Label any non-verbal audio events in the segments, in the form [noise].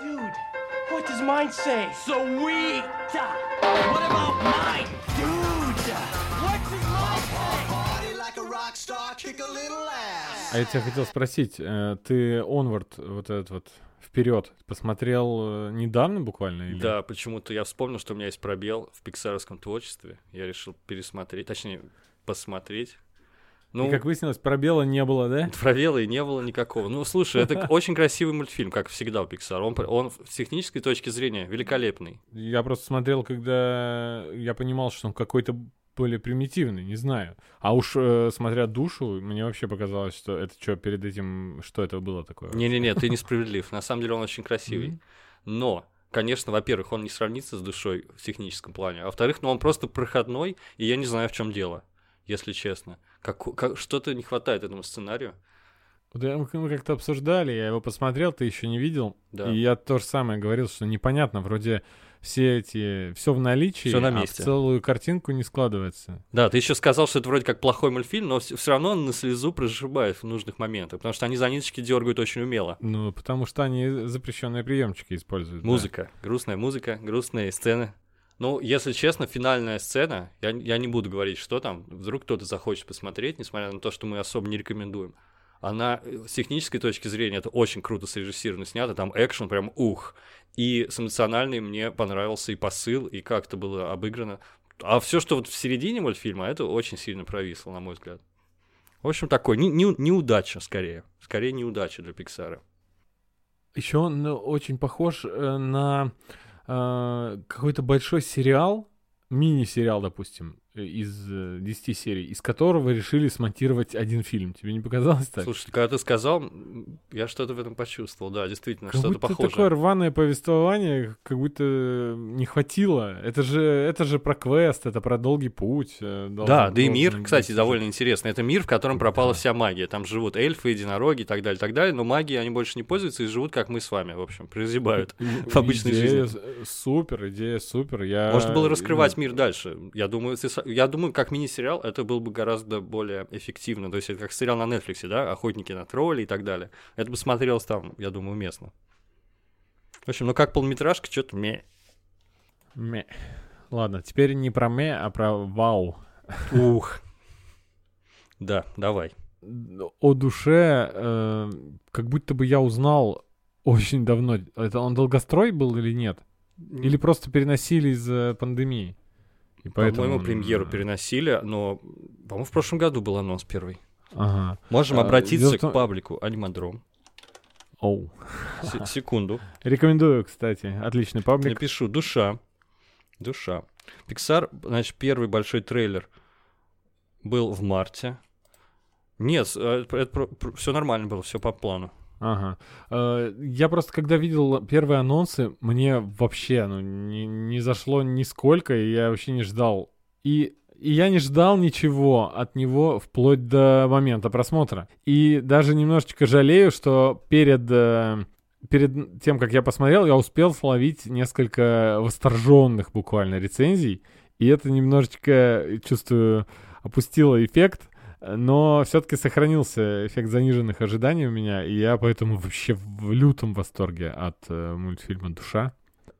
Dude, what does mine say? Sweet! What about mine? Dude, what does mine say? Party like a rock star, kick a little ass. А я тебя хотел спросить, э, ты Onward, вот этот вот вперед, посмотрел э, недавно буквально? Или? Да, почему-то я вспомнил, что у меня есть пробел в пиксаровском творчестве. Я решил пересмотреть, точнее, посмотреть. Ну, И как выяснилось, пробела не было, да? [laughs] пробела и не было никакого. Ну, слушай, это [laughs] очень красивый мультфильм, как всегда у Pixar. Он, он с технической точки зрения великолепный. Я просто смотрел, когда я понимал, что он какой-то более примитивный, не знаю. А уж э, смотря душу, мне вообще показалось, что это что перед этим, что это было такое? Не-не-не, ты [laughs] несправедлив. На самом деле он очень красивый. Но, конечно, во-первых, он не сравнится с душой в техническом плане. А во-вторых, ну он просто проходной, и я не знаю, в чем дело, если честно. Как, как, что-то не хватает этому сценарию. Вот я- мы как-то обсуждали, я его посмотрел, ты еще не видел. Да. И я то же самое говорил, что непонятно, вроде все эти, все в наличии, Всё на а месте. в целую картинку не складывается. Да, ты еще сказал, что это вроде как плохой мультфильм, но все равно он на слезу прожибает в нужных моментах, потому что они за ниточки дергают очень умело. Ну, потому что они запрещенные приемчики используют. да. Музыка, грустная музыка, грустные сцены. Ну, если честно, финальная сцена, я, я не буду говорить, что там, вдруг кто-то захочет посмотреть, несмотря на то, что мы особо не рекомендуем. Она э, с технической точки зрения это очень круто срежиссировано, снято, там экшен прям ух. И с эмоциональной мне понравился и посыл, и как это было обыграно. А все, что вот в середине мультфильма, это очень сильно провисло, на мой взгляд. В общем, такой, не- не- неудача скорее. Скорее неудача для Пиксара. Еще он ну, очень похож э, на какой-то большой сериал, мини-сериал, допустим, из э, 10 серий, из которого решили смонтировать один фильм. Тебе не показалось так? Слушай, когда ты сказал, я что-то в этом почувствовал, да, действительно, Как что-то будто похоже. такое рваное повествование, как будто не хватило. Это же, это же про квест, это про долгий путь. э, Да, должен- да и мир, должен кстати, быть. довольно интересный. Это мир, в котором пропала вся магия. Там живут эльфы, единороги и так далее, так далее, но магией они больше не пользуются и живут, как мы с вами, в общем, прозябают. [laughs] в обычной Идея жизни. Супер, идея супер. Я... Можно было раскрывать мир дальше. Я думаю, ты я думаю, как мини-сериал это был бы гораздо более эффективно. То есть это как сериал на Netflix, да, охотники на троллей и так далее. Это бы смотрелось там, я думаю, уместно. В общем, ну как полнометражка, что-то ме. Ме. Ладно, теперь не про ме, а про вау. Ух. Да, давай. О душе, э, как будто бы я узнал очень давно. Это он долгострой был или нет? Или просто переносили из-за пандемии? И поэтому По-моему, премьеру э, переносили, но, по-моему, в прошлом году был анонс первый. Ага. Можем А, обратиться к паблику Анимадром. Оу. Се- Секунду. Рекомендую, кстати. Отличный паблик. Напишу. Душа. Душа. Pixar, значит, первый большой трейлер был в марте. Нет, все нормально было, все по плану. Ага. Э, Я просто, когда видел первые анонсы, мне вообще ну, не, не зашло нисколько, и я вообще не ждал. И, и я не ждал ничего от него вплоть до момента просмотра. И даже немножечко жалею, что перед, э, перед тем, как я посмотрел, я успел словить несколько восторженных буквально рецензий. И это немножечко, чувствую, опустило эффект. Но все-таки сохранился эффект заниженных ожиданий у меня, и я поэтому вообще в лютом восторге от э, мультфильма «Душа».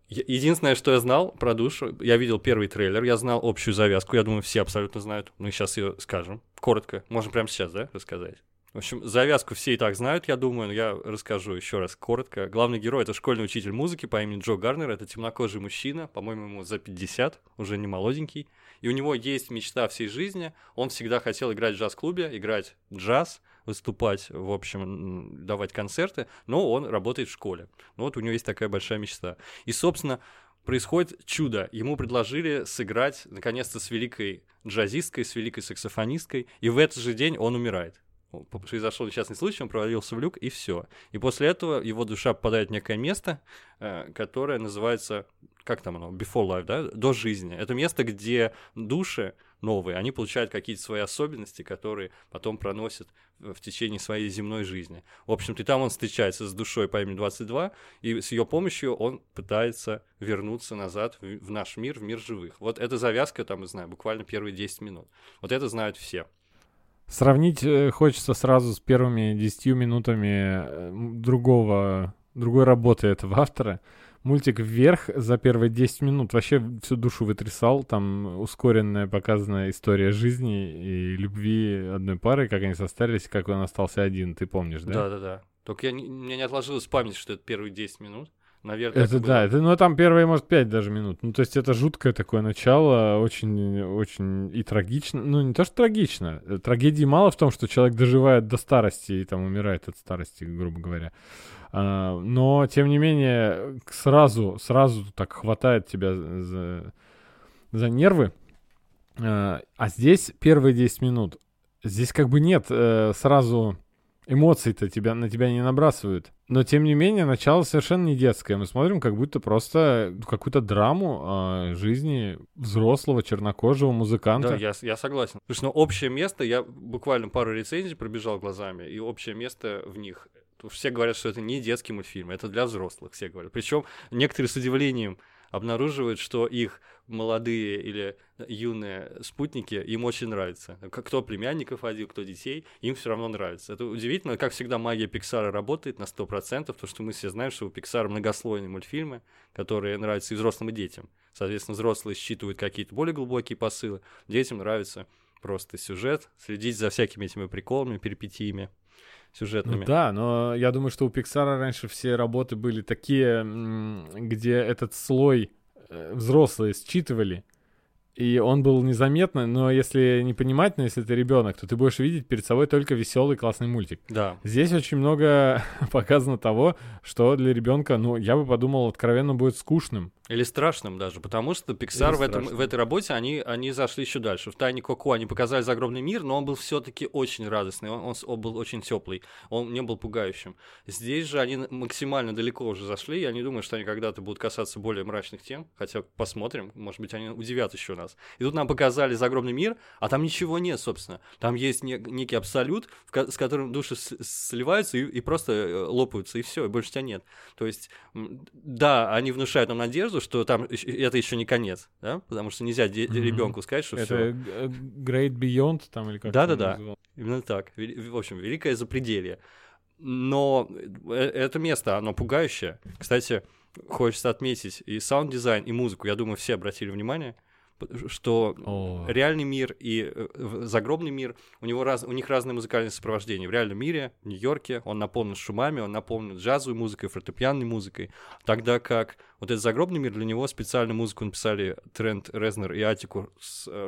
Единственное, что я знал про душу, я видел первый трейлер, я знал общую завязку, я думаю, все абсолютно знают. Мы сейчас ее скажем. Коротко. Можем прямо сейчас, да, рассказать? В общем, завязку все и так знают, я думаю, но я расскажу еще раз коротко. Главный герой — это школьный учитель музыки по имени Джо Гарнер, это темнокожий мужчина, по-моему, ему за 50, уже не молоденький. И у него есть мечта всей жизни, он всегда хотел играть в джаз-клубе, играть джаз, выступать, в общем, давать концерты, но он работает в школе. Ну вот у него есть такая большая мечта. И, собственно, происходит чудо. Ему предложили сыграть, наконец-то, с великой джазисткой, с великой саксофонисткой, и в этот же день он умирает. Произошел несчастный случай, он провалился в люк, и все. И после этого его душа попадает в некое место, э, которое называется, как там оно, before life, да, до жизни. Это место, где души новые, они получают какие-то свои особенности, которые потом проносят в течение своей земной жизни. В общем-то, и там он встречается с душой по имени 22, и с ее помощью он пытается вернуться назад в, наш мир, в мир живых. Вот эта завязка, там, не знаю, буквально первые 10 минут. Вот это знают все. Сравнить э, хочется сразу с первыми 10 минутами э, другого другой работы этого автора. Мультик «Вверх» за первые 10 минут вообще всю душу вытрясал. Там ускоренная показанная история жизни и любви одной пары, как они состарились, как он остался один. Ты помнишь, да? Да, да, да. Только я не, у меня не отложилось память, что это первые 10 минут. Наверное, Это да, это, ну там первые, может, 5 даже минут. Ну, то есть это жуткое такое начало, очень, очень и трагично. Ну, не то, что трагично. э, Трагедии мало в том, что человек доживает до старости и там умирает от старости, грубо говоря. А, но, тем не менее, сразу, сразу так хватает тебя за, за нервы. А, а здесь первые 10 минут. Здесь как бы нет э, сразу эмоций-то тебя, на тебя не набрасывают. Но, тем не менее, начало совершенно не детское. Мы смотрим как будто просто какую-то драму а, жизни взрослого чернокожего музыканта. Да, я, я согласен. Слушай, ну общее место, я буквально пару рецензий пробежал глазами, и общее место в них. Все говорят, что это не детский мультфильм, это для взрослых, все говорят. Причем некоторые с удивлением обнаруживают, что их молодые или юные спутники им очень нравятся. К- Кто племянников водил, кто детей, им все равно нравится. Это удивительно, как всегда магия Пиксара работает на 100%, потому что мы все знаем, что у Пиксара многослойные мультфильмы, которые нравятся и взрослым, и детям. Соответственно, взрослые считывают какие-то более глубокие посылы, детям нравится просто сюжет, следить за всякими этими приколами, перипетиями сюжетными. Ну да, но я думаю, что у Pixar раньше все работы были такие, где этот слой э, взрослые считывали, и он был незаметно, но если не понимать, но если ты ребенок, то ты будешь видеть перед собой только веселый классный мультик. Да. Здесь очень много [laughs] показано того, что для ребенка, ну, я бы подумал, откровенно будет скучным. Или страшным даже, потому что Pixar Или в, этом, страшным. в этой работе, они, они зашли еще дальше. В «Тайне Коко» они показали загробный мир, но он был все-таки очень радостный, он, он он был очень теплый, он не был пугающим. Здесь же они максимально далеко уже зашли, я не думаю, что они когда-то будут касаться более мрачных тем, хотя посмотрим, может быть, они удивят еще нас. И тут нам показали загробный мир, а там ничего нет, собственно. Там есть не- некий абсолют, ко- с которым души сливаются и, и просто э, лопаются, и все, и больше тебя нет. То есть, да, они внушают нам надежду, что там это еще не конец, да, потому что нельзя Мгм. ребенку сказать, что Это все. Great Beyond там или как Да-да-да. это называлось? Именно так. В общем, великое запределье. Но э, это место, оно пугающее. Кстати, хочется отметить и саунд-дизайн, и музыку. Я думаю, все обратили внимание, что О. реальный мир и э, загробный мир, у, него раз, у них разное музыкальное сопровождение. В реальном мире, в Нью-Йорке, он наполнен шумами, он наполнен джазовой музыкой, фортепианной музыкой, тогда как вот этот загробный мир, для него специально музыку написали Трент Резнер и Атикус э,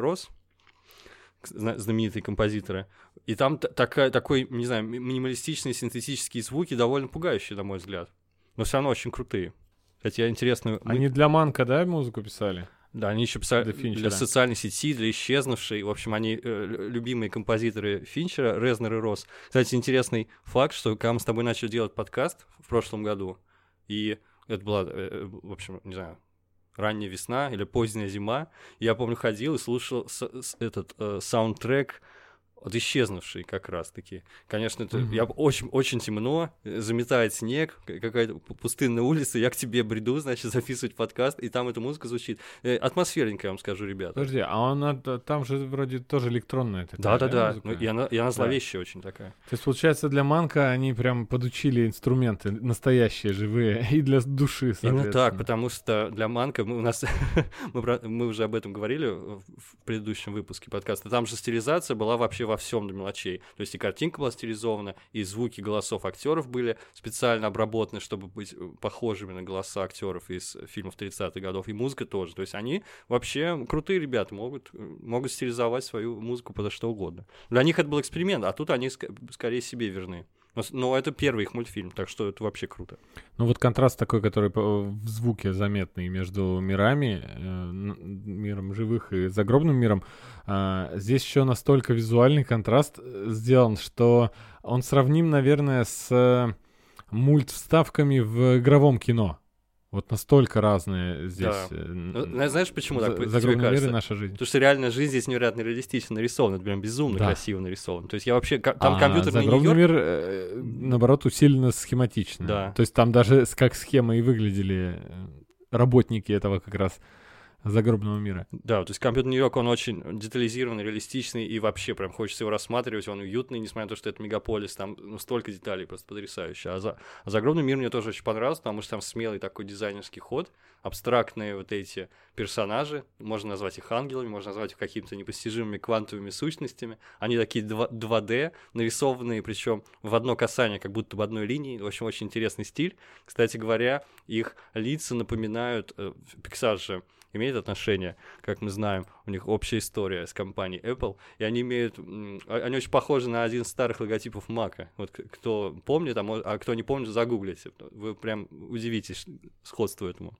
зна- знаменитые композиторы. И там такая, такой, не знаю, ми- минималистичные синтетические звуки довольно пугающие, на мой взгляд. Но все равно очень крутые. Кстати, я интересно... мы- Они для Манка, да, музыку писали? Да, они еще писали Для для, социальной сети, для исчезнувшей. В общем, они э, лю- любимые композиторы Финчера, Резнер и Росс. Кстати, интересный факт, что когда мы с тобой начали делать подкаст в прошлом году, и это была, э, в общем, не знаю, ранняя весна или поздняя зима, я помню, ходил и слушал с- с- этот э, саундтрек от исчезнувший как раз-таки. Конечно, это Мгм. я очень, очень темно, э, заметает снег, какая-то пустынная улица, я к тебе бреду, значит, записывать подкаст, и там эта музыка звучит. Э, Атмосферненько, я вам скажу, ребята. Подожди, а он от- там же вроде тоже электронная такая, Да-да-да, музыка? ну, и она, и она зловещая очень такая. То есть, получается, для Манка они прям подучили инструменты настоящие, живые, и для души, Именно соответственно. так, потому что для Манка мы у нас [laughs] мы, мы уже об этом говорили в предыдущем выпуске подкаста. Там же стилизация была вообще во всем до мелочей. То есть и картинка была стилизована, и звуки голосов актеров были специально обработаны, чтобы быть э, похожими на голоса актеров из фильмов 30-х годов, и музыка тоже. То есть они вообще крутые ребята, могут, э, могут стилизовать свою музыку подо что угодно. Для них это был эксперимент, а тут они ск- скорее себе верны. Но, с- но это первый их мультфильм, так что это вообще круто. Ну вот контраст такой, который в звуке заметный между мирами, э, миром живых и загробным миром, а, здесь еще настолько визуальный контраст э, сделан, что он сравним, наверное, с э, мультвставками в игровом кино. Вот настолько разные здесь. Да. э, Ну, знаешь, почему так за- загробный мир и наша жизнь. Потому что реальная жизнь здесь невероятно реалистично нарисована, прям безумно Да. красиво нарисовано. То есть я вообще... Там а компьютерный загробный мир, э, наоборот, усиленно схематично. Да. То есть там даже как схемы и выглядели э, работники этого как раз загробного мира. Да, то есть компьютерный Нью-Йорк, он очень детализированный, реалистичный, и вообще прям хочется его рассматривать, он уютный, несмотря на то, что это мегаполис, там ну, столько деталей, просто потрясающе. А, за... а загробный мир мне тоже очень понравился, потому что там смелый такой дизайнерский ход, абстрактные вот эти персонажи, можно назвать их ангелами, можно назвать их какими-то непостижимыми квантовыми сущностями, они такие 2, 2D, нарисованные, причем в одно касание, как будто в одной линии, в общем, очень интересный стиль. Кстати говоря, их лица напоминают, э, же имеет отношение, как мы знаем, у них общая история с компанией Apple, и они имеют, они очень похожи на один из старых логотипов Мака. Вот кто помнит, а, а кто не помнит, загуглите. Вы прям удивитесь сходству этому.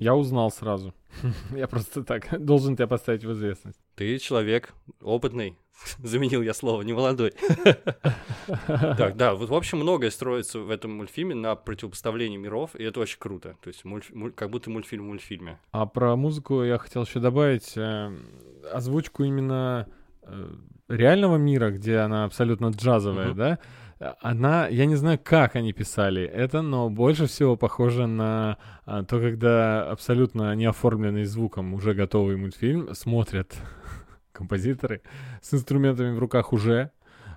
Я узнал сразу. [laughs] Я просто так [laughs] должен тебя поставить в известность. Ты человек опытный, [laughs] заменил я слово, не молодой. Так, да, вот в общем многое строится в этом мультфильме на противопоставлении миров, и это очень круто. То есть мульт- муль- как будто мультфильм в мультфильме. А про музыку я хотел еще добавить э, озвучку именно э, реального мира, где она абсолютно джазовая, да? Она, я не знаю, как они писали это, но больше всего похоже на а, то, когда абсолютно не оформленный звуком уже готовый мультфильм смотрят [laughs] композиторы с инструментами в руках уже,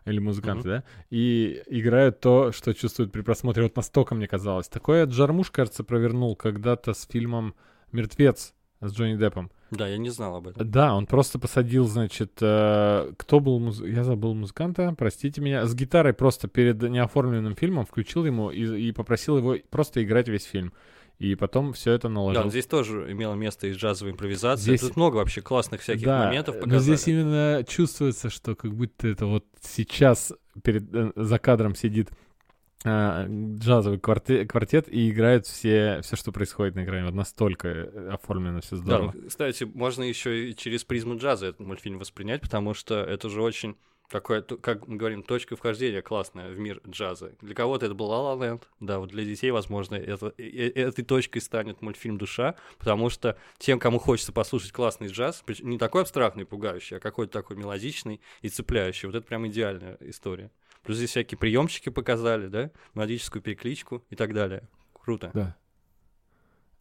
или музыканты, да, и играют то, что чувствуют при просмотре. Вот настолько, мне казалось. Такое Джармуш, кажется, провернул когда-то с фильмом «Мертвец» с Джонни Деппом. Да, я не знал об этом. Да, он просто посадил, значит, э, кто был, муз- я забыл музыканта, простите меня, с гитарой просто перед неоформленным фильмом включил ему и, и попросил его просто играть весь фильм. И потом все это Да, наложил. но здесь тоже имело место из джазовой импровизации. Здесь- Тут много вообще классных всяких Да, моментов но показали. здесь именно чувствуется, что как будто это вот сейчас перед, э, за кадром сидит джазовый кварте- квартет и играет все, все, что происходит на экране. Вот настолько э, оформлено все Да, здорово. ну, кстати, можно еще и через призму джаза этот мультфильм воспринять, потому что это же очень такое, как мы говорим, точка вхождения классная в мир джаза. Для кого-то это был La La Land, да, вот для детей, возможно, это, э- э- этой точкой станет мультфильм «Душа», потому что тем, кому хочется послушать классный джаз, не такой абстрактный, пугающий, а какой-то такой мелодичный и цепляющий, вот это прям идеальная история. Плюс здесь всякие приемчики показали, да, мелодическую перекличку и так далее. Круто. Да.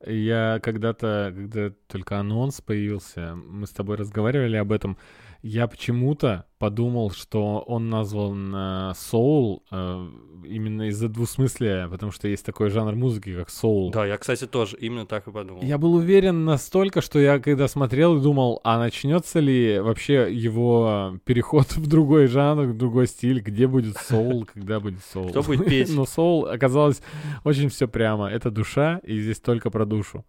Я когда-то, когда только анонс появился, мы с тобой разговаривали об этом, я почему-то подумал, что он назван э, соул э, именно из-за двусмыслия, потому что есть такой жанр музыки, как соул. Да, я, кстати, тоже именно так и подумал. Я был уверен настолько, что я когда смотрел и думал, а начнется ли вообще его переход [laughs] в другой жанр, в другой стиль, где будет соул, [laughs] когда будет соул. Кто будет петь? [laughs] Но соул оказалось очень все прямо. Это душа, и здесь только про душу.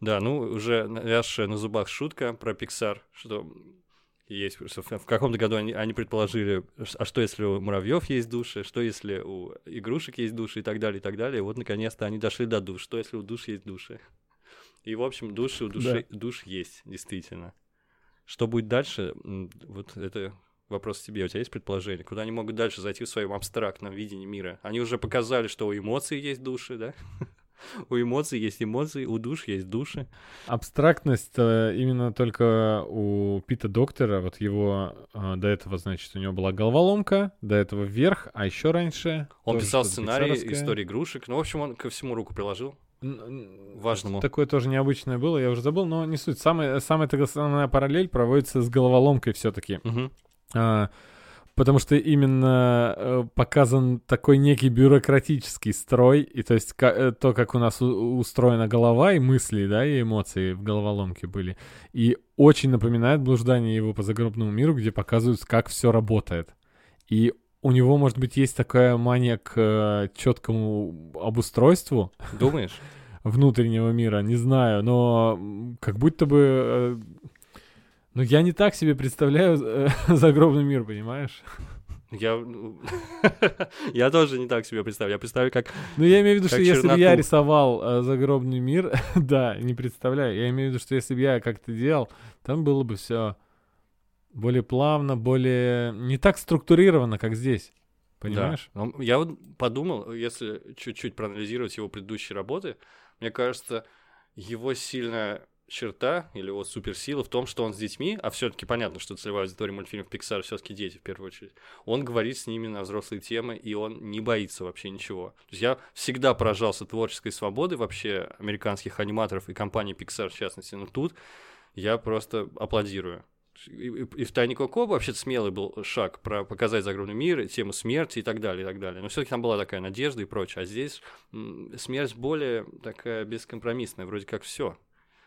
Да, ну, уже навязшая на зубах шутка про Pixar, что есть, что в каком-то году они, они предположили, а что если у муравьев есть души, что если у игрушек есть души и так далее, и так далее. И вот, наконец-то, они дошли до душ. Что если у душ есть души? И, в общем, души у души, душ есть, действительно. Что будет дальше, вот это вопрос тебе. У тебя есть предположение? Куда они могут дальше зайти в своем абстрактном видении мира? Они уже показали, что у эмоций есть души, да? [laughs] У эмоций есть эмоции, у душ есть души. Абстрактность э, именно только у Пита Доктора, вот его э, до этого, значит, у него была головоломка, до этого вверх, а еще раньше... Он писал сценарий истории игрушек. Ну, в общем, он ко всему руку приложил. Важному. Такое тоже необычное было, я уже забыл, но не суть. Самая, самая основная параллель проводится с головоломкой все-таки. Мгм. А, потому что именно э, показан такой некий бюрократический строй, и то есть э, то, как у нас устроена голова и мысли, да, и эмоции в головоломке были. И очень напоминает блуждание его по загробному миру, где показывают, как все работает. И у него, может быть, есть такая мания к э, четкому обустройству Думаешь? [laughs] внутреннего мира, не знаю, но как будто бы... Ну, я не так себе представляю э, [laughs] загробный мир, понимаешь? Я, [laughs] я тоже не так себе представляю. Я представляю, как... Ну, я имею в виду, что если бы я черноту. рисовал э, загробный мир, [laughs] да, не представляю. Я имею в виду, что если бы я как-то делал, там было бы все более плавно, более... Не так структурировано, как здесь. Понимаешь? Да. Я вот подумал, если чуть-чуть проанализировать его предыдущие работы, мне кажется, его сильная черта или вот суперсила в том, что он с детьми, а все-таки понятно, что целевая аудитория мультфильмов Pixar все-таки дети в первую очередь. Он говорит с ними на взрослые темы, и он не боится вообще ничего. То есть я всегда поражался творческой свободой вообще американских аниматоров и компании Pixar в частности, но тут я просто аплодирую. И, и, и в Тайне Коко вообще-то смелый был шаг про показать загробный мир, тему смерти и так далее, и так далее. Но все-таки там была такая надежда и прочее. А здесь смерть более такая бескомпромиссная, вроде как все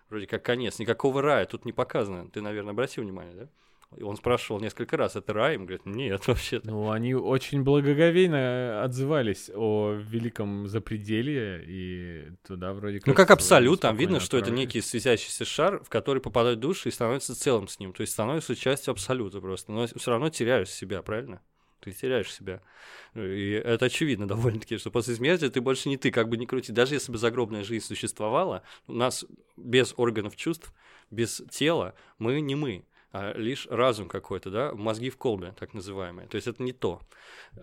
вроде как конец, никакого рая тут не показано. Ты, наверное, обратил внимание, да? И он спрашивал несколько раз, это рай? Им говорит, нет, [laughs] вообще Ну, они очень благоговейно отзывались о великом запределье, и туда вроде как... Ну, как абсолют, там видно, что это некий светящийся шар, в который попадают души и становится целым с ним. То есть становится частью абсолюта просто. Но все равно теряешь себя, правильно? Ты теряешь себя. И это очевидно [laughs] довольно-таки, что после смерти ты больше не ты, как бы ни крути. Даже если бы загробная жизнь существовала, у нас без органов чувств, без тела, мы не мы а лишь разум какой-то, да, мозги в колбе, так называемые. То есть это не то.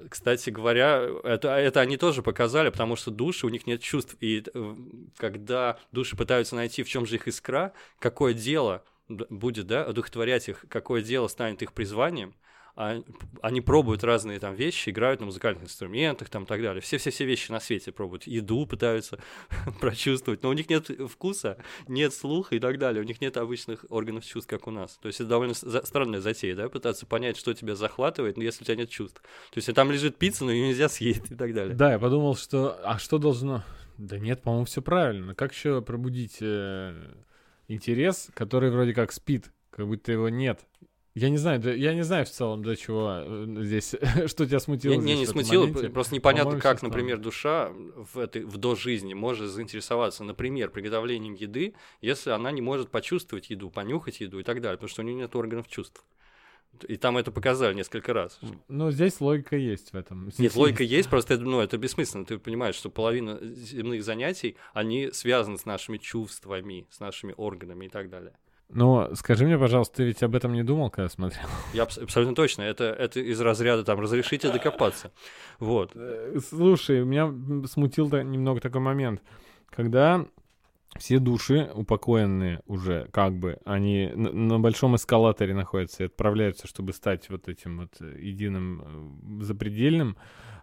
Кстати говоря, это, это они тоже показали, потому что души, у них нет чувств. И э, когда души пытаются найти, в чем же их искра, какое дело будет, да, одухотворять их, какое дело станет их призванием, они пробуют разные там вещи, играют на музыкальных инструментах там и так далее. Все-все-все вещи на свете пробуют. Еду пытаются [laughs] прочувствовать, но у них нет вкуса, нет слуха и так далее. У них нет обычных органов чувств, как у нас. То есть это довольно странная затея, да, пытаться понять, что тебя захватывает, но если у тебя нет чувств. То есть там лежит пицца, но ее нельзя съесть и так далее. Да, я подумал, что... А что должно... Да нет, по-моему, все правильно. Как еще пробудить э, интерес, который вроде как спит, как будто его нет? Я не знаю, да- я не знаю в целом, до чего э, здесь, [laughs] что тебя смутило Не, не, здесь не смутило, моменте. просто непонятно, По-моему, как, например, душа в этой в до жизни может заинтересоваться, например, приготовлением еды, если она не может почувствовать еду, понюхать еду и так далее, потому что у нее нет органов чувств. И там это показали несколько раз. Ну, здесь логика есть в этом. Нет, логика есть, просто это, ну, это бессмысленно. Ты понимаешь, что половина земных занятий, они связаны с нашими чувствами, с нашими органами и так далее. Но скажи мне, пожалуйста, ты ведь об этом не думал, когда смотрел? Я абс- абсолютно точно. Это, это из разряда там разрешите докопаться. Вот. Э, Слушай, меня смутил немного такой момент, когда все души упокоенные уже, как бы, они на, на большом эскалаторе находятся и отправляются, чтобы стать вот этим вот э, единым э, запредельным.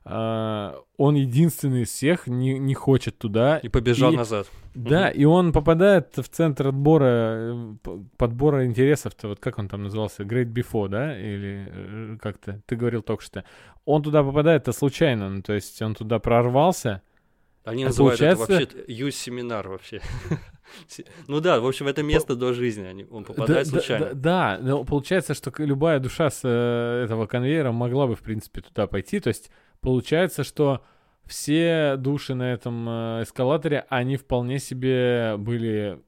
А, он единственный из всех не, не хочет туда. И побежал И- назад. Да, и он попадает в центр отбора, э, подбора интересов-то, вот как он там назывался, Great Before, да, или э, как-то, ты говорил только что. Он туда попадает-то случайно, ну, то есть он туда прорвался, Они А называют получается- это вообще [laughs] юз-семинар вообще. Ну да, в общем, это место до жизни, они- он попадает Да, да, случайно. Да, да, но получается, что любая душа с э, этого конвейера могла бы, в принципе, туда пойти. То есть получается, что все души на этом э, эскалаторе, они вполне себе были,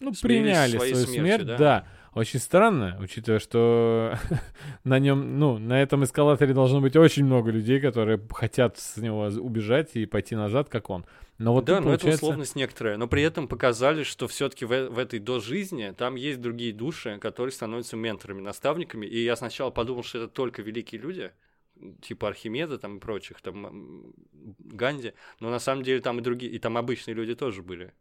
ну, Смирились приняли свою смертью, смерть, да? да. Очень странно, учитывая, что [laughs] на нем, ну, на этом эскалаторе должно быть очень много людей, которые хотят с него убежать и пойти назад, как он. Но вот да, но это получается- условность некоторая. Но при этом показали, что все-таки в, в этой до жизни там есть другие души, которые становятся менторами, наставниками. И я сначала подумал, что это только великие люди, типа Архимеда там и прочих, там Ганди. Но на самом деле там и другие, и там обычные люди тоже были.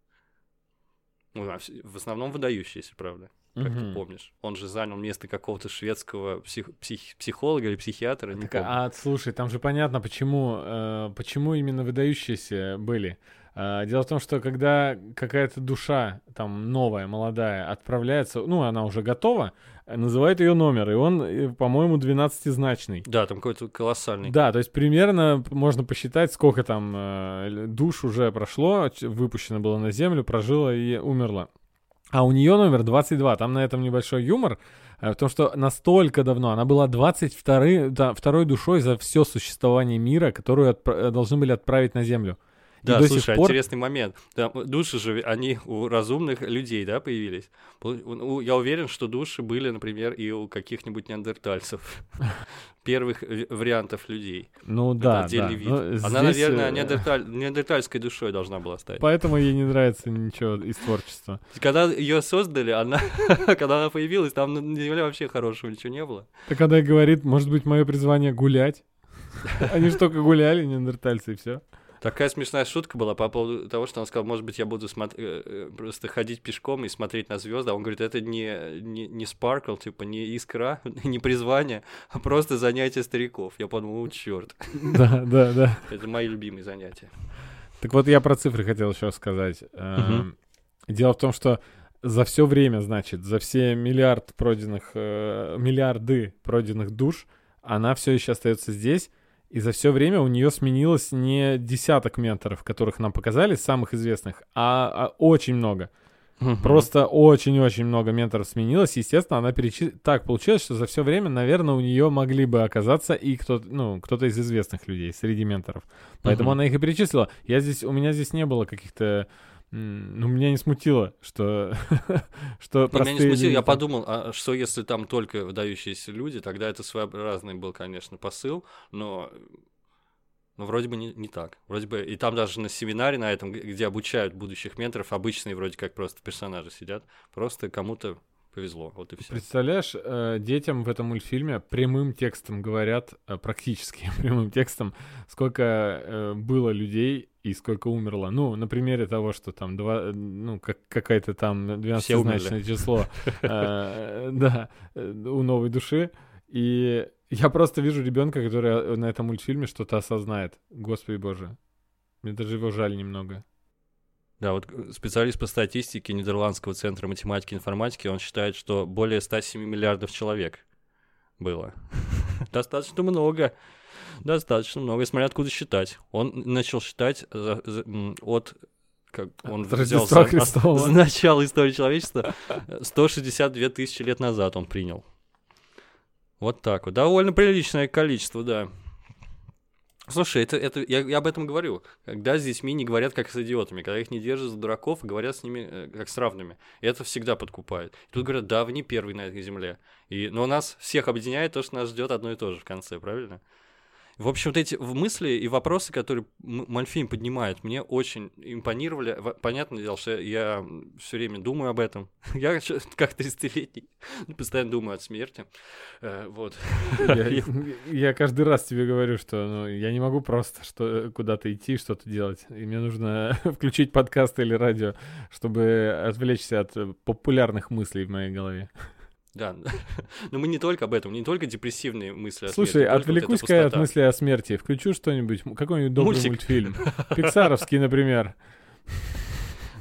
Ну, а в основном выдающиеся, правда. Как ты Мгм. помнишь. Он же занял место какого-то шведского псих- псих- психолога или психиатра, не Так, помню. а слушай, там же понятно, почему, э, почему именно выдающиеся были. А, дело в том, что когда какая-то душа, там, новая, молодая, отправляется, ну, она уже готова, э, называет ее номер, и он, э, по-моему, 12-значный. Да, там какой-то колоссальный. Да, то есть примерно можно посчитать, сколько там э, душ уже прошло, выпущено было на землю, прожило и умерло. А у нее номер 22. Там на этом небольшой юмор, в том, что настолько давно она была 22 да, второй душой за все существование мира, которую отпра- должны были отправить на землю. И Да, до слушай, пор- интересный момент. Там души же, они у разумных людей, да, появились. Я уверен, что души были, например, и у каких-нибудь неандертальцев. [laughs] Первых вариантов людей. Ну да, да. вид. Но Она, здесь, наверное, э, неандерталь- неандертальской душой должна была стать. Поэтому ей не нравится ничего из творчества. Когда ее создали, она, [laughs] когда она появилась, там на земле вообще хорошего ничего не было. Так когда говорит, может быть, мое призвание гулять. Они же только гуляли, неандертальцы, и все. Такая смешная шутка была по поводу того, что он сказал, может быть, я буду э, э, просто ходить пешком и смотреть на звезды. А он говорит, это не, не, не спаркл, типа, не искра, [laughs] не призвание, а просто занятие стариков. Я подумал, о, черт, [laughs] Да, да, да. это мои любимые занятия. Так вот, я про цифры хотел еще сказать. Эм, Дело в том, что за все время, значит, за все миллиард пройденных, э, миллиарды пройденных душ, она все еще остается здесь. И за все время у нее сменилось не десяток менторов, которых нам показали, самых известных, а, а очень много. Просто очень-очень много менторов сменилось. Естественно, она перечислила... Так получилось, что за все время, наверное, у нее могли бы оказаться и кто-то, ну, кто-то из известных людей среди менторов. Поэтому Мгм. она их и перечислила. Я здесь, у меня здесь не было каких-то... Ну, меня не смутило, что... [laughs] что Ну, Меня не простые смутило, люди я подумал, а что если там только выдающиеся люди, тогда это своеобразный был, конечно, посыл, но но вроде бы не, не так. Вроде бы, и там даже на семинаре на этом, где обучают будущих менторов, обычные вроде как просто персонажи сидят, просто кому-то повезло, вот и все. Представляешь, э, детям в этом мультфильме прямым текстом говорят, э, практически [laughs] прямым текстом, сколько э, было людей и сколько умерло. Ну, на примере того, что там два, ну, как, какая-то там Все умерли. 12-значное число, да, у новой души. И я просто вижу ребенка, который на этом мультфильме что-то осознает. Господи боже. Мне даже его жаль немного. Да, вот э, специалист по статистике Нидерландского центра математики и информатики, он считает, что более 107 миллиардов человек было. [laughs] Достаточно много. Достаточно много, смотря откуда считать. Он начал считать за- за- от как он От взял за- с [laughs] начала истории человечества э, 162 тысячи лет назад он принял. Вот так вот. Довольно приличное количество, да. Слушай, это, это я, я об этом говорю. Когда с детьми не говорят как с идиотами, когда их не держат за дураков говорят с ними э, как с равными. И это всегда подкупает. И тут говорят, да, вы не первый на этой земле. И, но нас всех объединяет то, что нас ждет одно и то же в конце, правильно? В общем, вот эти мысли и вопросы, которые М- Мальфин поднимает, мне очень импонировали. Понятное дело, что я все время думаю об этом. [laughs] Я [laughs] как 30-летний [laughs] постоянно думаю о смерти. Э, Вот. Я, я каждый раз тебе говорю, что ну, я не могу просто что, куда-то идти, что-то делать. И мне нужно включить подкаст или радио, чтобы отвлечься от э, популярных мыслей в моей голове. Да, [laughs] но мы не только об этом, не только депрессивные мысли о Слушай, смерти, только вот эта отвлекусь-ка я от мысли о смерти. Включу что-нибудь, какой-нибудь добрый Мультик. мультфильм. [laughs] Пиксаровский, например.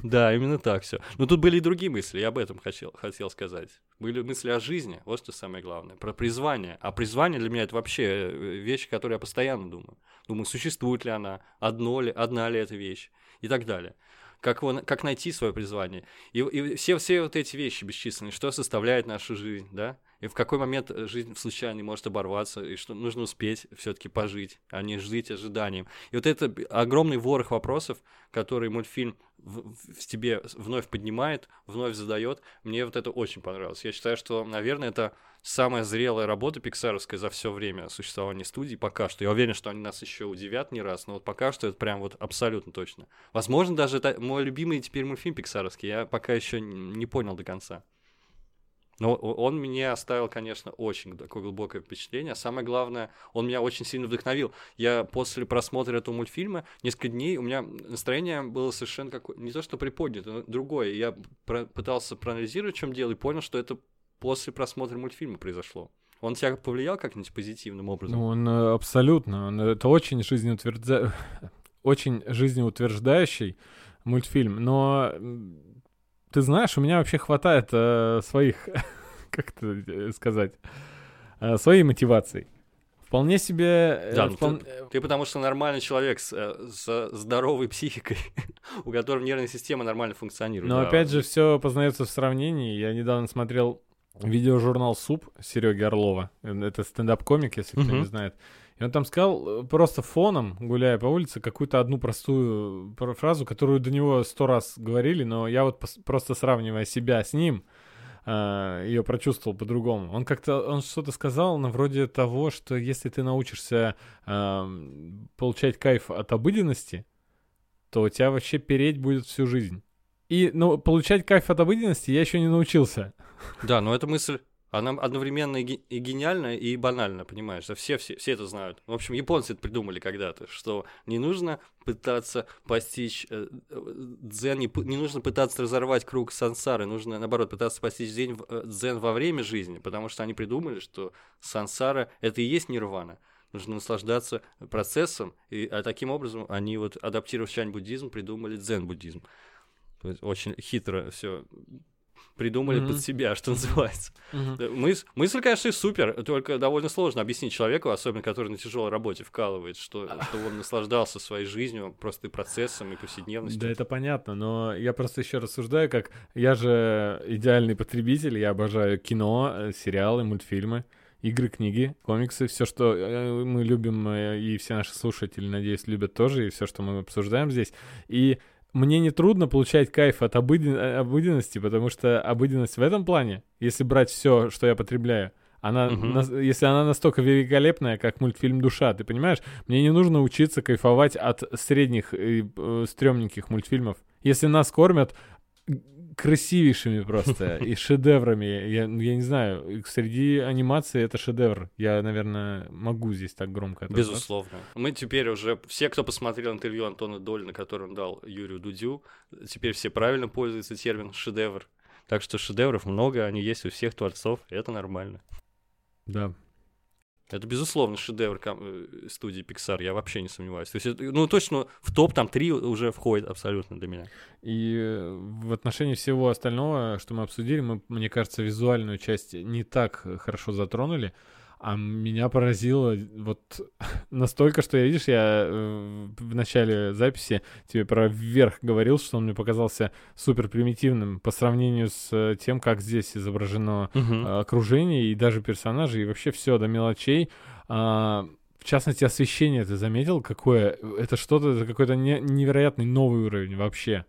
Да, именно так все. Но тут были и другие мысли, я об этом хотел, хотел сказать. Были мысли о жизни, вот что самое главное, про призвание. А призвание для меня это вообще э, вещь, которую я постоянно думаю. Думаю, существует ли она, одно ли, одна ли эта вещь и так далее. Как, его, как найти свое призвание. И, и все, все вот эти вещи бесчисленные, что составляет нашу жизнь, да? И в какой момент э, жизнь случайно может оборваться, и что нужно успеть все-таки пожить, а не жить ожиданием. И вот это огромный ворох вопросов, который мультфильм в, в- тебе вновь поднимает, вновь задает, мне вот это очень понравилось. Я считаю, что, наверное, это самая зрелая работа пиксаровская за все время существования студии пока что. Я уверен, что они нас еще удивят не раз, но вот пока что это прям вот абсолютно точно. Возможно, даже это мой любимый теперь мультфильм пиксаровский, я пока еще не понял до конца. Но он мне оставил, конечно, очень такое глубокое впечатление. Самое главное, он меня очень сильно вдохновил. Я после просмотра этого мультфильма несколько дней, у меня настроение было совершенно какое не то что приподнято, но другое. Я про- пытался проанализировать, в чем дело, и понял, что это после просмотра мультфильма произошло. Он тебя повлиял как-нибудь позитивным образом? Ну, он э, абсолютно. Он, это очень жизнеутвержда... [laughs] очень жизнеутверждающий мультфильм. Но ты знаешь, у меня вообще хватает э, своих, [laughs] как это э, сказать, э, своей мотивации. Вполне себе... э, Да, ну впол- Ты потому что нормальный человек с, э, с здоровой [laughs] психикой, у которого нервная система нормально функционирует. Но да. опять же, все познается в сравнении. Я недавно смотрел видеожурнал «Суп» Сереги Орлова. Э, Это стендап-комик, если кто не знает. И он там сказал э, просто фоном, гуляя по улице, какую-то одну простую пр- фразу, которую до него сто раз говорили, но я вот просто сравнивая себя с ним, ее прочувствовал по-другому. Он как-то, он что-то сказал на вроде того, что если ты научишься эм, получать кайф от обыденности, то у тебя вообще переть будет всю жизнь. И, ну, получать кайф от обыденности я еще не научился. Да, но эта мысль Она одновременно и, и гениальна, и банальна, понимаешь? Да все, все, все это знают. В общем, японцы это придумали когда-то, что не нужно пытаться постичь э, э, дзен, не, не нужно пытаться разорвать круг сансары, нужно, наоборот, пытаться постичь дзен, э, дзен во время жизни, потому что они придумали, что сансара — это и есть нирвана. Нужно наслаждаться процессом, и а таким образом они, вот, адаптировав чань-буддизм, придумали дзен-буддизм. То есть очень хитро все придумали Мгм. под себя, что называется. Да, Мыс- мысль, конечно, и супер, только довольно сложно объяснить человеку, особенно который на тяжелой работе вкалывает, что, что он наслаждался своей жизнью, просто и процессом, и повседневностью. Да, это понятно, но я просто еще рассуждаю, как я же идеальный потребитель, я обожаю кино, э, сериалы, мультфильмы, игры, книги, комиксы, все, что э, мы любим, и все наши слушатели, надеюсь, любят тоже, и все, что мы обсуждаем здесь. И мне не трудно получать кайф от обыден- обыденности, потому что обыденность в этом плане, если брать все, что я потребляю, она, Мгм. нас- если она настолько великолепная, как мультфильм «Душа», ты понимаешь? Мне не нужно учиться кайфовать от средних и э, стрёмненьких мультфильмов. Если нас кормят красивейшими просто [laughs] и шедеврами, я, я не знаю, среди анимации это шедевр. Я, наверное, могу здесь так громко это. Безусловно. Мы теперь уже, все, кто посмотрел интервью Антона Долина, которое он дал Юрию Дудю, теперь все правильно пользуются термином «шедевр». Так что шедевров много, они есть у всех творцов, и это нормально. Да. Это, безусловно, шедевр э, студии Pixar, я вообще не сомневаюсь. То есть, ну, точно в топ там три уже входит абсолютно для меня. И э, в отношении всего остального, что мы обсудили, мы, мне кажется, визуальную часть не так хорошо затронули, а меня поразило вот [laughs] настолько, что я, видишь, я э, в начале записи тебе про вверх говорил, что он мне показался супер примитивным по сравнению с э, тем, как здесь изображено э, окружение и даже персонажи, и вообще все до мелочей. А, в частности, освещение ты заметил, какое? Это что-то, это какой-то не- невероятный новый уровень вообще.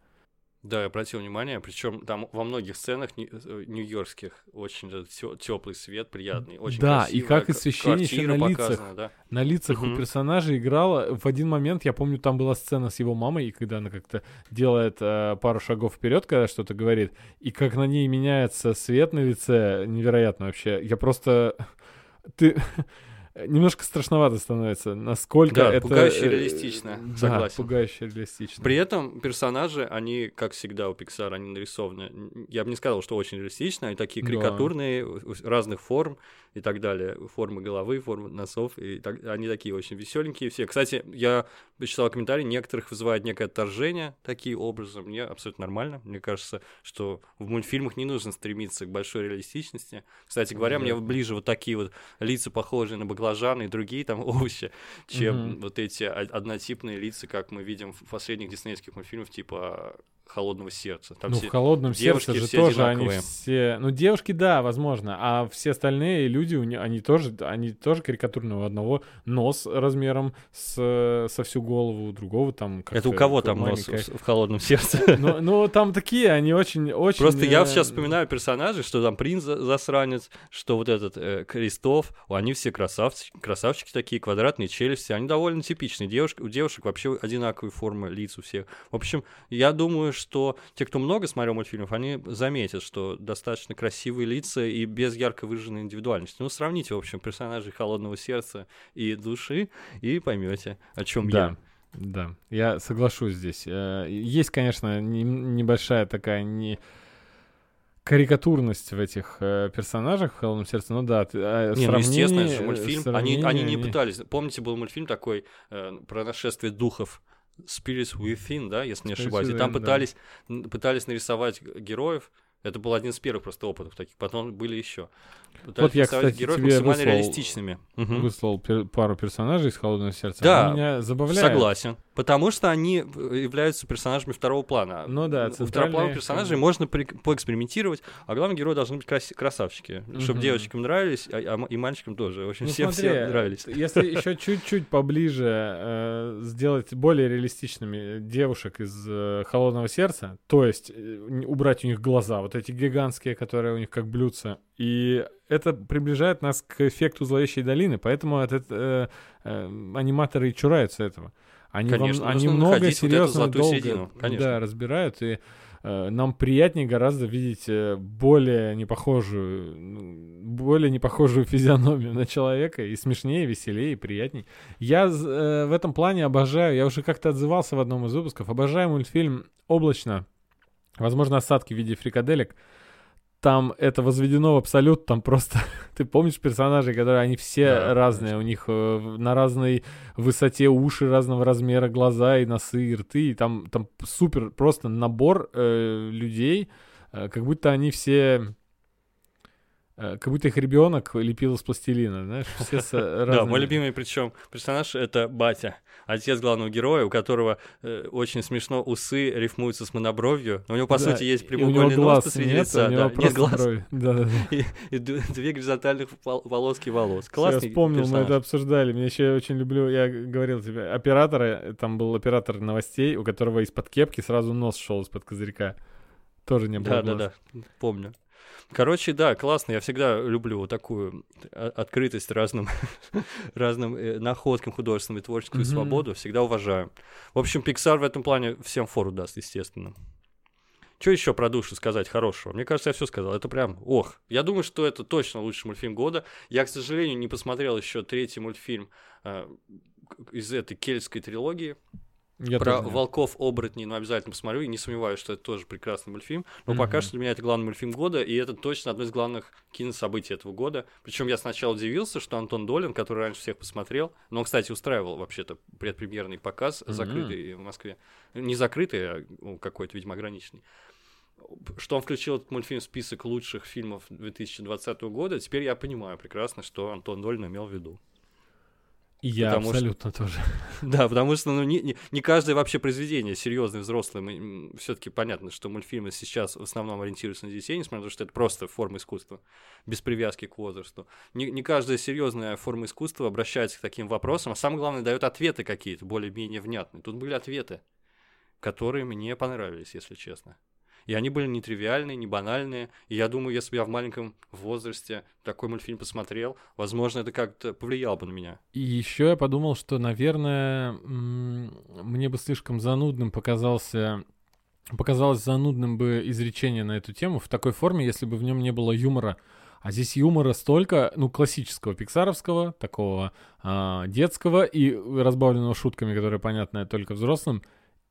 Да, я обратил внимание, причем там во многих сценах э, нью-йоркских очень теплый свет, приятный, очень Да, и как освещение на лицах. да. На лицах у Мгм. персонажей играла в один момент, я помню, там была сцена с его мамой, и когда она как-то делает э, пару шагов вперед, когда что-то говорит, и как на ней меняется свет на лице, невероятно вообще. Я просто... [laughs] Ты... Немножко страшновато становится, насколько Да, это... пугающе э, реалистично, да, согласен. пугающе реалистично. При этом персонажи, они, как всегда у Pixar, они нарисованы. Я бы не сказал, что очень реалистично, они такие Да. карикатурные, у- разных форм и так далее. Формы головы, формы носов, и так, они такие очень веселенькие все. Кстати, я читал комментарии, некоторых вызывает некое отторжение такие образы. Мне абсолютно нормально. Мне кажется, что в мультфильмах не нужно стремиться к большой реалистичности. Кстати говоря, мне Обязательно. ближе вот такие вот лица, похожие на баклажаны и другие там [laughs] овощи, чем Мгм. вот эти однотипные лица, как мы видим в последних диснейских мультфильмах, типа «Холодного сердца». Там ну, все- в холодном девушки сердце же все тоже они одинаковые. все. Ну, девушки, да, возможно. А все остальные люди, у не- они тоже, они тоже карикатурные. У одного нос размером с, со всю голову, у другого там. Это как-то у кого там нос маленькая. в в «Холодном сердце»? [laughs] Ну, ну, там такие, они очень, очень. Просто я э, сейчас вспоминаю персонажей, что там принц за- засранец, что вот этот э, Крестов, они все красавцы, красавчики такие, квадратные челюсти, они довольно типичные. Девушка, у девушек вообще одинаковые формы лиц у всех. В общем, я думаю, что те, кто много смотрел мультфильмов, они заметят, что достаточно красивые лица и без ярко выраженной индивидуальности. Ну, сравните, в общем, персонажей «Холодного сердца» и «Души» и поймете, о чем Да. я. Да, я соглашусь здесь. Э, Есть, конечно, не- небольшая такая не карикатурность в этих э, персонажах в «Холодном сердце», ну да, ты- а Не, ну естественно, это же мультфильм. Они, они не они- пытались. Помните, был мультфильм такой э, про нашествие духов Spirits Within, да, если не Spirits ошибаюсь. И там Within, да. пытались, пытались нарисовать героев. Это был один из первых просто опытов таких. Потом были еще. Пытались я, нарисовать кстати, героев тебе максимально выслал- реалистичными. Мгм. Выслал пер- пару персонажей из «Холодного сердца». Да, Они меня забавляют. Согласен. Потому что они э, являются персонажами второго плана. Ну да, У второплановых персонажей можно при- поэкспериментировать, а главные герои должны быть краси- красавчики, чтобы девочкам нравились, а, а и мальчикам тоже. В общем, Ну, всем смотри, все нравились. Если еще чуть-чуть поближе э, сделать более реалистичными девушек из э, холодного сердца, то есть э, убрать у них глаза, вот эти гигантские, которые у них как блюдца, и это приближает нас к эффекту зловещей долины, поэтому от эт- э, э, аниматоры и чураются этого. Они, Конечно, они нужно много вот серьезно золотую долго середину, конечно. да, разбирают, и э, нам приятнее гораздо видеть э, более непохожую, ну, более непохожую физиономию на человека, и смешнее, и веселее, и приятней. Я э, в этом плане обожаю, я уже как-то отзывался в одном из выпусков, обожаю мультфильм «Облачно», возможно, осадки в виде фрикаделек, там это возведено в абсолют, там просто, [laughs] ты помнишь персонажей, которые, они все Да, разные, у них э, на разной высоте уши разного размера, глаза и носы, и рты, и там, там супер просто набор э, людей, э, как будто они все, как будто их ребенок лепил из пластилина, знаешь, все с э, Да, мой любимый причем персонаж это батя, отец главного героя, у которого э, очень смешно усы рифмуются с монобровью. Но у него, по Да, сути, есть прямоугольный нос посреди лица, да, нет глаз брови. Да-да-да. [laughs] и, две горизонтальных полоски волос. Классный Я вспомнил, мы это обсуждали. Мне еще очень люблю, я говорил тебе, операторы, там был оператор новостей, у которого из-под кепки сразу нос шел из-под козырька. Тоже не было Да, да, да, помню. Короче, да, классно. Я всегда люблю вот такую открытость разным, [laughs] разным э, находкам художественным и творческую Мгм. свободу. Всегда уважаю. В общем, Pixar в этом плане всем фору даст, естественно. Что еще про душу сказать хорошего? Мне кажется, я все сказал. Это прям, ох. Я думаю, что это точно лучший мультфильм года. Я, к сожалению, не посмотрел еще третий мультфильм э, из этой кельтской трилогии. Я Про волков оборотней, но обязательно посмотрю, и не сомневаюсь, что это тоже прекрасный мультфильм. Но пока Мгм. что для меня это главный мультфильм года, и это точно одно из главных кинособытий этого года. Причем я сначала удивился, что Антон Долин, который раньше всех посмотрел, но он, кстати, устраивал вообще-то предпремьерный показ, Мгм. закрытый в Москве. Не закрытый, а ну, какой-то, видимо, ограниченный. Что он включил этот мультфильм в список лучших фильмов 2020 года, теперь я понимаю прекрасно, что Антон Долин имел в виду. И я потому что- абсолютно тоже. [laughs] Да, потому что ну, не, не, не каждое вообще произведение серьезное, взрослое. Все-таки понятно, что мультфильмы сейчас в основном ориентируются на детей, несмотря на то, что это просто форма искусства, без привязки к возрасту. Не, не каждая серьезная форма искусства обращается к таким вопросам, а самое главное, дает ответы какие-то более-менее внятные. Тут были ответы, которые мне понравились, если честно. И они были не тривиальные, не банальные. И я думаю, если бы я в маленьком возрасте такой мультфильм посмотрел, возможно, это как-то повлияло бы на меня. И еще я подумал, что, наверное, мне бы слишком занудным показался показалось занудным бы изречение на эту тему в такой форме, если бы в нем не было юмора. А здесь юмора столько, ну, классического, пиксаровского, такого а, детского и разбавленного шутками, которые понятны только взрослым.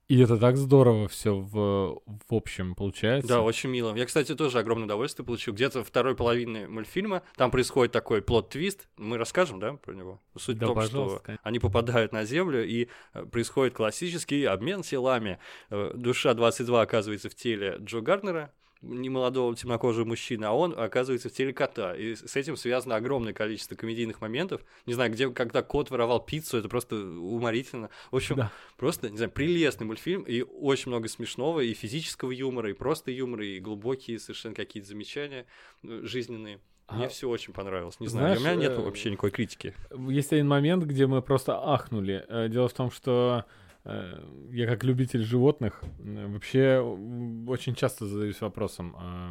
И это так здорово все в, в общем получается. Да, очень мило. Я, кстати, тоже огромное удовольствие получил. Где-то второй половины мультфильма там происходит такой плод-твист. Мы расскажем, да, про него? Суть Да, в том, что конечно. они попадают на Землю, и э, происходит классический обмен телами. Э, Душа 22 оказывается в теле Джо Гарнера, немолодого темнокожего мужчины, а он оказывается в теле кота. И с этим связано огромное количество комедийных моментов. Не знаю, где, когда кот воровал пиццу, это просто уморительно. В общем, Да. просто, не знаю, прелестный мультфильм, и очень много смешного, и физического юмора, и просто юмора, и глубокие совершенно какие-то замечания э, жизненные. Мне А, все очень понравилось. Не знаю, знаешь, у меня нет э, вообще никакой критики. Есть один момент, где мы просто ахнули. Э, Дело в том, что я как любитель животных э, вообще очень часто задаюсь вопросом э,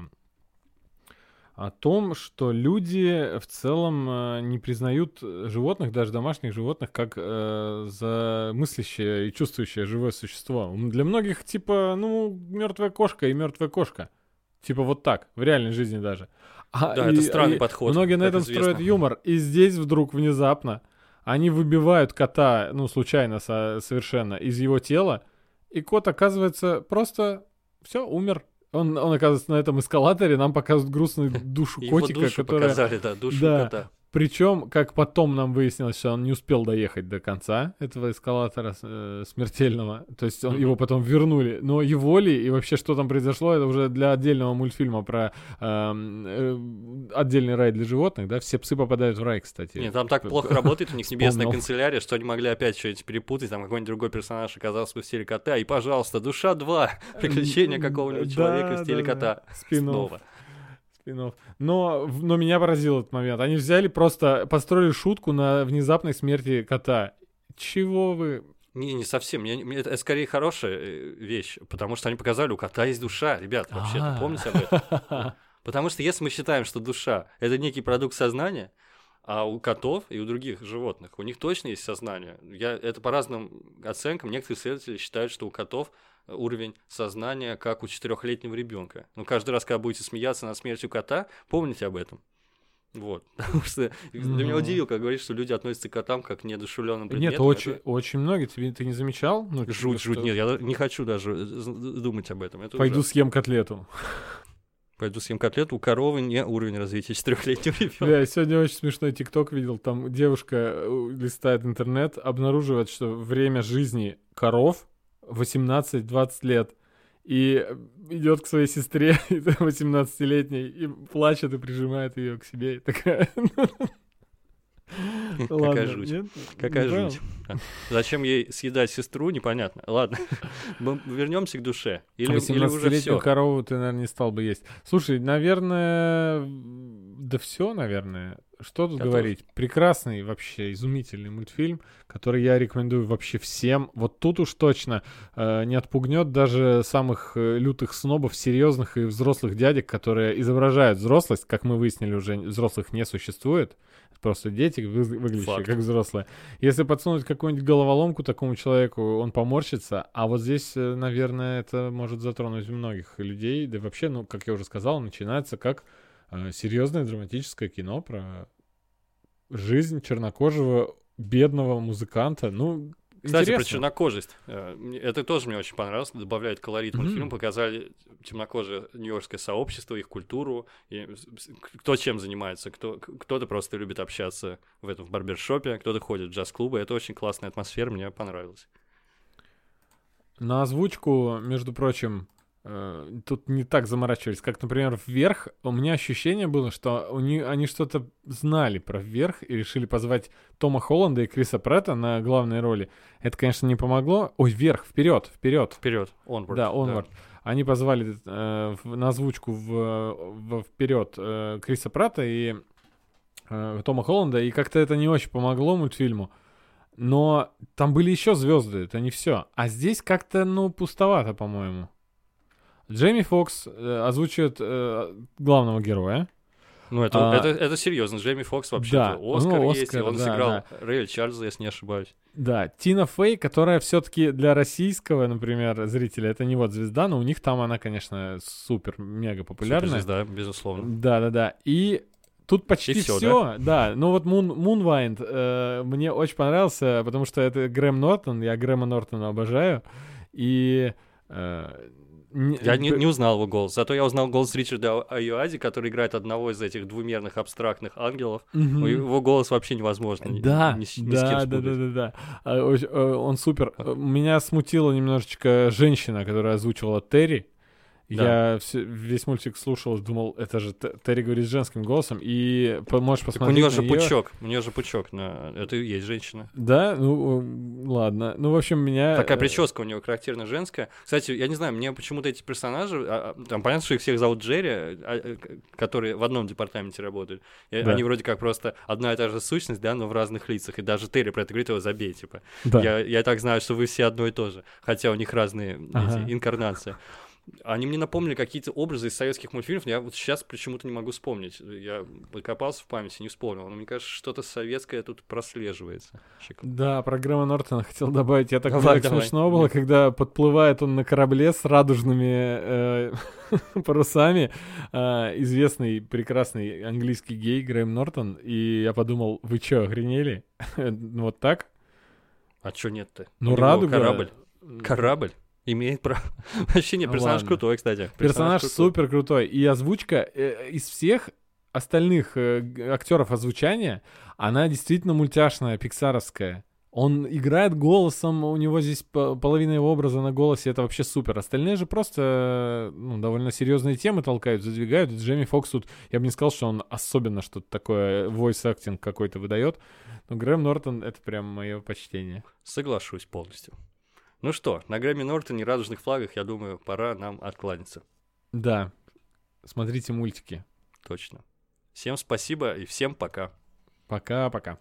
о том, что люди в целом э, не признают животных, даже домашних животных, как э, за мыслящее и чувствующее живое существо. Для многих типа, ну, мертвая кошка и мертвая кошка. Типа вот так, в реальной жизни даже. А, Да, это странный подход, Многие на этом известно. строят юмор. И здесь вдруг внезапно они выбивают кота, ну, случайно со- совершенно, из его тела, и кот оказывается просто все, умер. Он, он оказывается на этом эскалаторе, нам показывают грустную душу Его котика, душу которая... показали, да, душу Да. кота. Причем, как потом нам выяснилось, что он не успел доехать до конца этого эскалатора э, смертельного. То есть он, его потом вернули. Но его ли и вообще что там произошло, это уже для отдельного мультфильма про эм, э, отдельный рай для животных, да? Все псы попадают в рай, кстати. Нет, там так плохо работает у них небесная канцелярия, что они могли опять что-нибудь перепутать, там какой-нибудь другой персонаж оказался бы в теле кота, и, пожалуйста, душа 2, приключения какого-нибудь человека в да, кота. Снова. Спин-офф. Но, но меня поразил этот момент. Они взяли просто, построили шутку на внезапной смерти кота. Чего вы... Не, не совсем. Мне- мне- это скорее хорошая э, вещь, потому что они показали, у кота есть душа, ребят, вообще-то, А. помните об этом? [laughs] Потому что если мы считаем, что душа — это некий продукт сознания, А у котов и у других животных, у них точно есть сознание. Я, это по разным оценкам. Некоторые исследователи считают, что у котов уровень сознания, как у четырехлетнего ребенка. Но каждый раз, когда будете смеяться над смертью кота, помните об этом. Вот. [laughs] Потому что ты меня Ну. удивил, как говоришь, что люди относятся к котам как к неодушевленным Нет, предметам. очень, Это очень многие. Ты, ты не замечал? Ну, типа, Жуть, жуть. что- Нет, я не хочу даже э, думать об этом. Это Пойду ужасно. съем котлету. Пойду съем котлету. У коровы не уровень развития четырехлетнего ребенка. Бля, я сегодня очень смешной тикток видел. Там девушка э, листает интернет, обнаруживает, что время жизни коров 18-20 лет. И идет к своей сестре, [laughs] 18-летней, и плачет и прижимает ее к себе. И такая... [laughs] Ладно, жуть. нет? Какая жуть. А, Зачем ей съедать сестру, непонятно. Ладно, [laughs] вернемся к душе. Или, или уже 18-летнюю все. корову ты, наверное, не стал бы есть. Слушай, наверное, да все, наверное. Что тут Готов. говорить? Прекрасный вообще, изумительный мультфильм, который я рекомендую вообще всем. Вот тут уж точно э, не отпугнет даже самых э, лютых снобов, серьезных и взрослых дядек, которые изображают взрослость, как мы выяснили уже, взрослых не существует. Просто дети, вы- выглядящие Факт. как взрослые. Если подсунуть какую-нибудь головоломку такому человеку, он поморщится. А вот здесь, э, наверное, это может затронуть многих людей. Да и вообще, ну, как я уже сказал, начинается как серьезное драматическое кино про жизнь чернокожего бедного музыканта. Ну, Кстати, про интересно. чернокожесть. Э, Это тоже мне очень понравилось. Добавляет колорит мультфильм. Мгм. Показали темнокожее нью-йоркское сообщество, их культуру. И кто чем занимается. Кто, кто-то просто любит общаться в этом в барбершопе, кто-то ходит в джаз-клубы. Это очень классная атмосфера, мне понравилось. На озвучку, между прочим, э, тут не так заморачивались, как, например, вверх. У меня ощущение было, что у них, они что-то знали про вверх и решили позвать Тома Холланда и Криса Претта на главной роли. Это, конечно, не помогло. Ой, вверх, вперед, вперед. Вперед, onward. Да, Onward. Они позвали э, в- на озвучку в, в вперед э, Криса Пратта и э, Тома Холланда, и как-то это не очень помогло мультфильму. Но там были еще звезды, это не все. А здесь как-то, ну, пустовато, по-моему. Джейми Фокс э, озвучивает э, главного героя. Ну, это, А, это, это серьезно. Джейми Фокс вообще да, Оскар ну, есть, и Оскар, он да, сыграл да. Рэя Чарльза, если не ошибаюсь. Да, Тина Фей, которая все-таки для российского, например, зрителя, это не вот звезда, но у них там она, конечно, супер-мега популярная. Суперзвезда, безусловно. Да, да, да. И тут почти все. Да? ну вот Мун, Мунвайнд э, мне очень понравился, потому что это Грэм Нортон, я Грэма Нортона обожаю. И э, не- Я не, не узнал его голос, зато я узнал голос Ричарда Аюади, который играет одного из этих двумерных абстрактных ангелов. Ну, Его голос вообще невозможно Да, ни, ни да, да, да, да, да. Э, Он супер. Э, Меня смутила немножечко женщина, которая озвучивала Терри. Да. Я все- весь мультик слушал, думал, это же Терри говорит женским голосом, и по- можешь Так у посмотреть нее же её. пучок, у нее же пучок, на... это и есть женщина. Да, ну э, ладно. Ну, в общем, меня... Такая э, прическа у нее характерно женская. Кстати, я не знаю, мне почему-то эти персонажи, а, а, там понятно, что их всех зовут Джерри, а, к- которые в одном департаменте работают. И Да. Они вроде как просто одна и та же сущность, да, но в разных лицах. И даже Терри про это говорит, его забей, типа. Да. Я, я так знаю, что вы все одно и то же, хотя у них разные эти, Ага. инкарнации. Они мне напомнили какие-то образы из советских мультфильмов, я вот сейчас почему-то не могу вспомнить. Я покопался в памяти, не вспомнил. Но мне кажется, что-то советское тут прослеживается. Щек- Да, про Грэма Нортона хотел добавить. Я так Давай, так давай. смешно было, когда подплывает он на корабле с радужными э, [laughs] парусами. э, известный, прекрасный английский гей Грэм Нортон. И я подумал, вы чё, охренели? [laughs] Ну, Вот так? А чё нет-то? Ну, радуга... Корабль. Корабль. Имеет право. [laughs] Вообще Ну персонаж ладно. крутой, кстати. Персонаж крутой. супер крутой. И озвучка э, из всех остальных э, актеров озвучания, она действительно мультяшная, пиксаровская. Он играет голосом, у него здесь по- половина его образа на голосе, это вообще супер. Остальные же просто э, ну, довольно серьезные темы толкают, задвигают. И Джейми Фокс тут, я бы не сказал, что он особенно что-то такое, voice acting какой-то выдает. Но Грэм Нортон — это прям мое почтение. Соглашусь полностью. Ну что, на Грэмми Нортоне радужных флагах, я думаю, пора нам откланяться. Да, смотрите мультики. Точно. Всем спасибо и всем пока. Пока-пока.